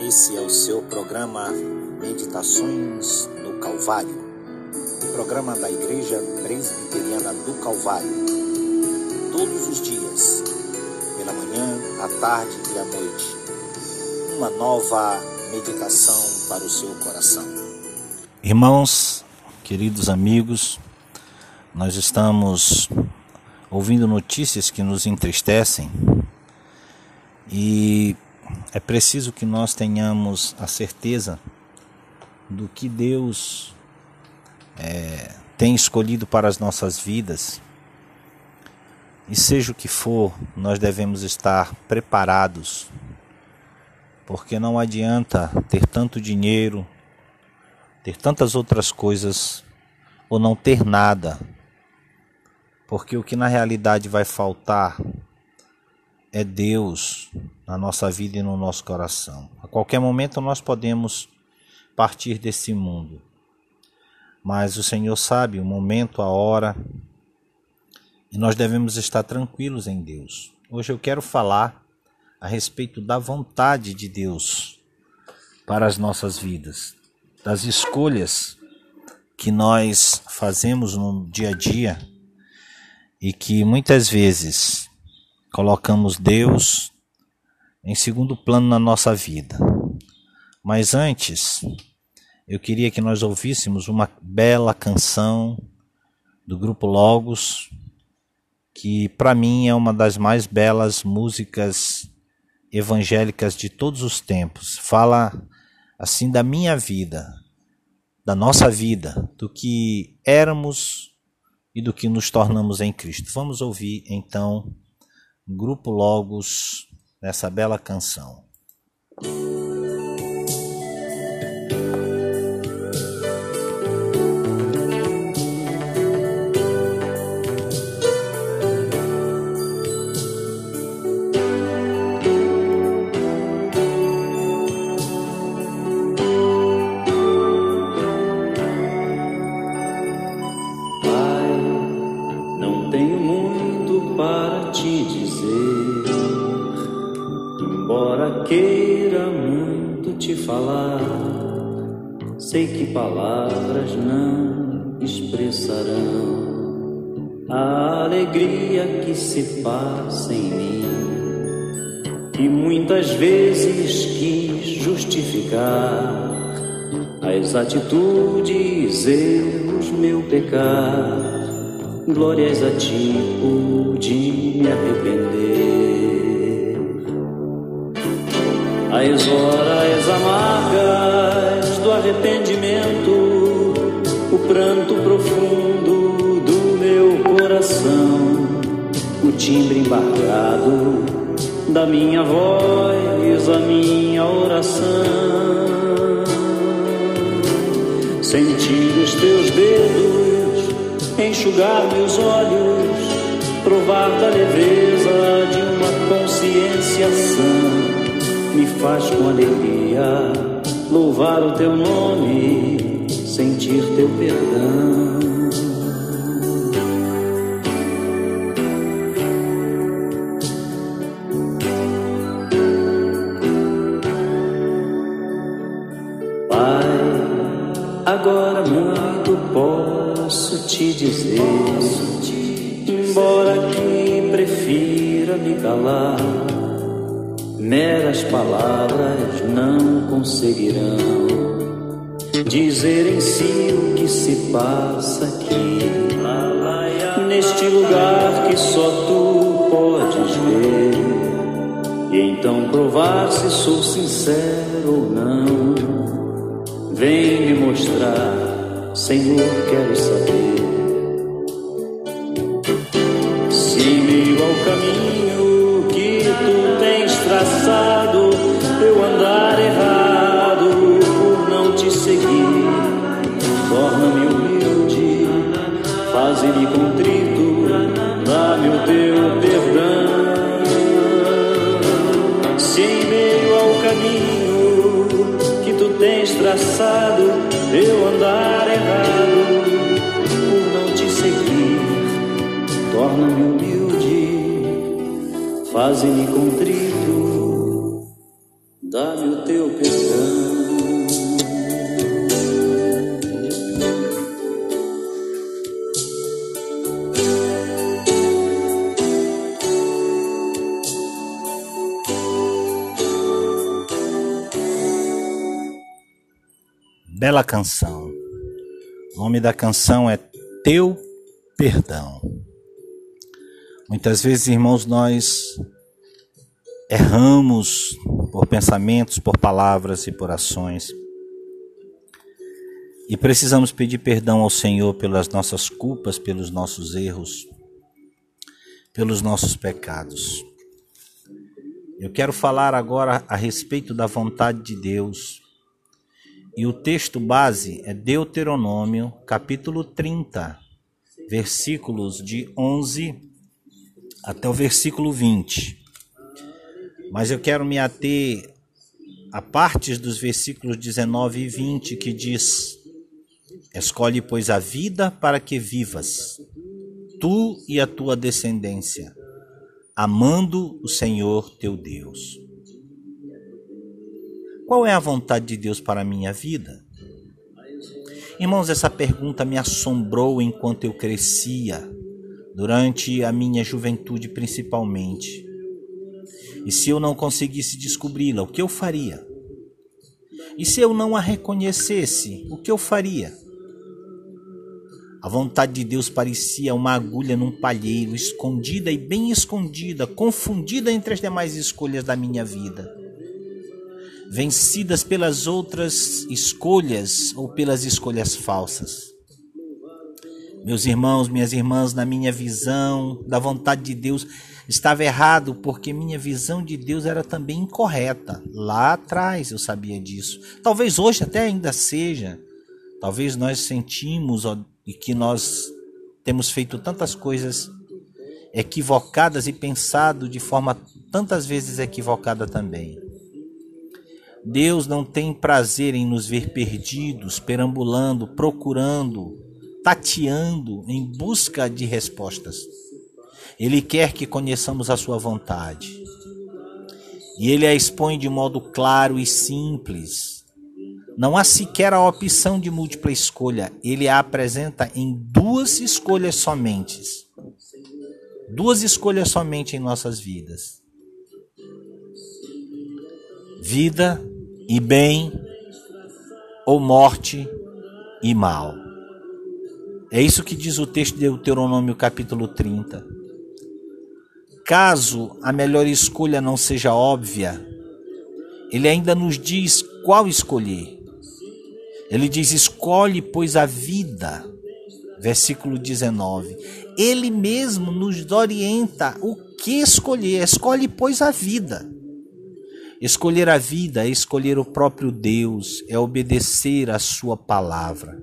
Esse é o seu programa Meditações no Calvário, o programa da Igreja Presbiteriana do Calvário. Todos os dias, pela manhã, à tarde e à noite, uma nova meditação para o seu coração. Irmãos, queridos amigos, nós estamos ouvindo notícias que nos entristecem e é preciso que nós tenhamos a certeza do que Deus é, tem escolhido para as nossas vidas. E seja o que for, nós devemos estar preparados, porque não adianta ter tanto dinheiro, ter tantas outras coisas ou não ter nada, porque o que na realidade vai faltar é Deus na nossa vida e no nosso coração. A qualquer momento nós podemos partir desse mundo, mas o Senhor sabe o momento, a hora, e nós devemos estar tranquilos em Deus. Hoje eu quero falar a respeito da vontade de Deus para as nossas vidas, das escolhas que nós fazemos no dia a dia e que muitas vezes colocamos Deus em segundo plano na nossa vida. Mas antes, eu queria que nós ouvíssemos uma bela canção do grupo Logos, que para mim é uma das mais belas músicas evangélicas de todos os tempos. Fala assim da minha vida, da nossa vida, do que éramos e do que nos tornamos em Cristo. Vamos ouvir então Grupo Logos nessa bela canção. Sei que palavras não expressarão a alegria que se passa em mim. E muitas vezes quis justificar as atitudes, erros, meu pecar. Glórias a ti pude me arrepender. As horas amargas do arrependimento, o pranto profundo do meu coração, o timbre embargado da minha voz, a minha oração. Sentir os teus dedos enxugar meus olhos, provar da leveza de uma consciência sã, me faz com alegria louvar o teu nome, sentir teu perdão. Agora muito posso te dizer, embora que prefira me calar meras palavras não conseguirão dizer em si o que se passa aqui, neste lugar que só tu podes ver, e então provar se sou sincero ou não. Vem me mostrar, Senhor, quero saber. Se meio ao caminho que tu tens traçado, faze-me contrito, dá-me o teu perdão. Bela canção. O nome da canção é Teu Perdão. Muitas vezes, irmãos, nós erramos por pensamentos, por palavras e por ações. E precisamos pedir perdão ao Senhor pelas nossas culpas, pelos nossos erros, pelos nossos pecados. Eu quero falar agora a respeito da vontade de Deus. E o texto base é Deuteronômio, capítulo 30, versículos de 11 até o versículo 20. Mas eu quero me ater a partes dos versículos 19 e 20 que diz: Escolhe, pois, a vida para que vivas, tu e a tua descendência, amando o Senhor teu Deus. Qual é a vontade de Deus para a minha vida? Irmãos, essa pergunta me assombrou enquanto eu crescia, durante a minha juventude principalmente. E se eu não conseguisse descobri-la, o que eu faria? E se eu não a reconhecesse, o que eu faria? A vontade de Deus parecia uma agulha num palheiro, escondida e bem escondida, confundida entre as demais escolhas da minha vida vencidas pelas outras escolhas ou pelas escolhas falsas. Meus irmãos, minhas irmãs, na minha visão da vontade de Deus estava errado, porque minha visão de Deus era também incorreta. Lá atrás eu sabia disso. Talvez hoje até ainda seja. Talvez nós sentimos e que nós temos feito tantas coisas equivocadas e pensado de forma tantas vezes equivocada também. Deus não tem prazer em nos ver perdidos, perambulando, procurando, tateando em busca de respostas. Ele quer que conheçamos a sua vontade. E ele a expõe de modo claro e simples. Não há sequer a opção de múltipla escolha. Ele a apresenta em duas escolhas somente. Duas escolhas somente em nossas vidas vida e bem, ou morte e mal. É isso que diz o texto de Deuteronômio capítulo 30. Caso a melhor escolha não seja óbvia, ele ainda nos diz qual escolher. Ele diz: escolhe, pois, a vida. Versículo 19. Ele mesmo nos orienta o que escolher. Escolhe, pois, a vida. Escolher a vida é escolher o próprio Deus, é obedecer a sua palavra.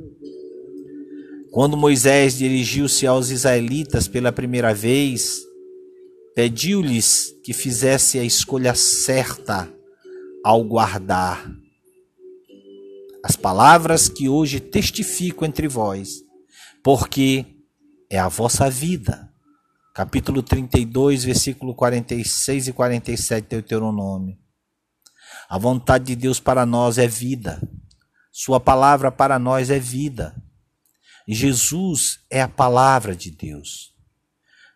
Quando Moisés dirigiu-se aos israelitas pela primeira vez, pediu-lhes que fizesse a escolha certa ao guardar as palavras que hoje testifico entre vós, porque é a vossa vida. Capítulo 32, versículo 46 e 47 do Deuteronômio. A vontade de Deus para nós é vida. Sua palavra para nós é vida. Jesus é a palavra de Deus.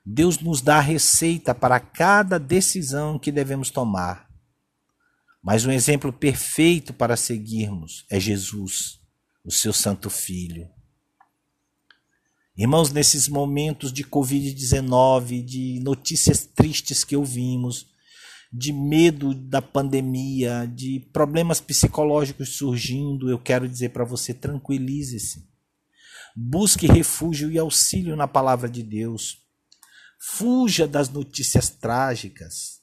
Deus nos dá a receita para cada decisão que devemos tomar. Mas um exemplo perfeito para seguirmos é Jesus, o seu Santo Filho. Irmãos, nesses momentos de Covid-19, de notícias tristes que ouvimos, de medo da pandemia, de problemas psicológicos surgindo, eu quero dizer para você: tranquilize-se. Busque refúgio e auxílio na palavra de Deus. Fuja das notícias trágicas.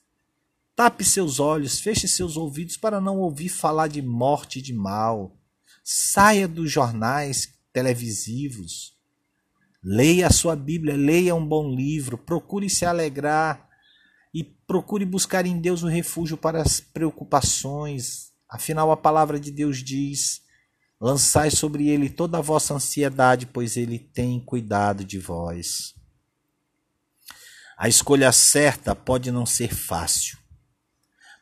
Tape seus olhos, feche seus ouvidos para não ouvir falar de morte e de mal. Saia dos jornais televisivos. Leia a sua Bíblia, leia um bom livro, procure se alegrar e procure buscar em Deus o refúgio para as preocupações. Afinal, a palavra de Deus diz: lançai sobre ele toda a vossa ansiedade, pois ele tem cuidado de vós. A escolha certa pode não ser fácil,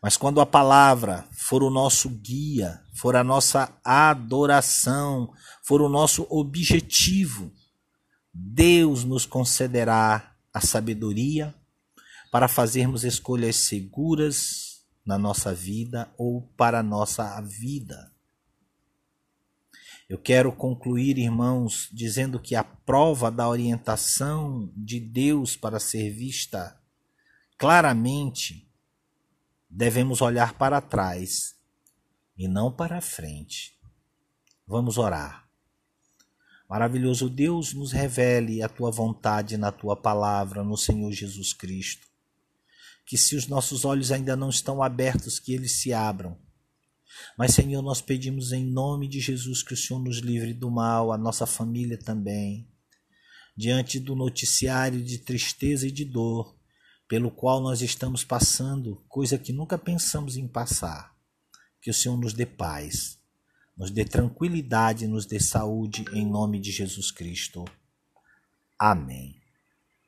mas quando a palavra for o nosso guia, for a nossa adoração, for o nosso objetivo, Deus nos concederá a sabedoria para fazermos escolhas seguras na nossa vida ou para a nossa vida. Eu quero concluir, irmãos, dizendo que a prova da orientação de Deus para ser vista claramente, devemos olhar para trás e não para frente. Vamos orar. Maravilhoso Deus, nos revele a tua vontade na tua palavra, no Senhor Jesus Cristo. Que se os nossos olhos ainda não estão abertos, que eles se abram mas, Senhor, nós pedimos em nome de Jesus que o Senhor nos livre do mal, a nossa família também. Diante do noticiário de tristeza e de dor, pelo qual nós estamos passando, coisa que nunca pensamos em passar, que o Senhor nos dê paz, nos dê tranquilidade, nos dê saúde, em nome de Jesus Cristo. Amém.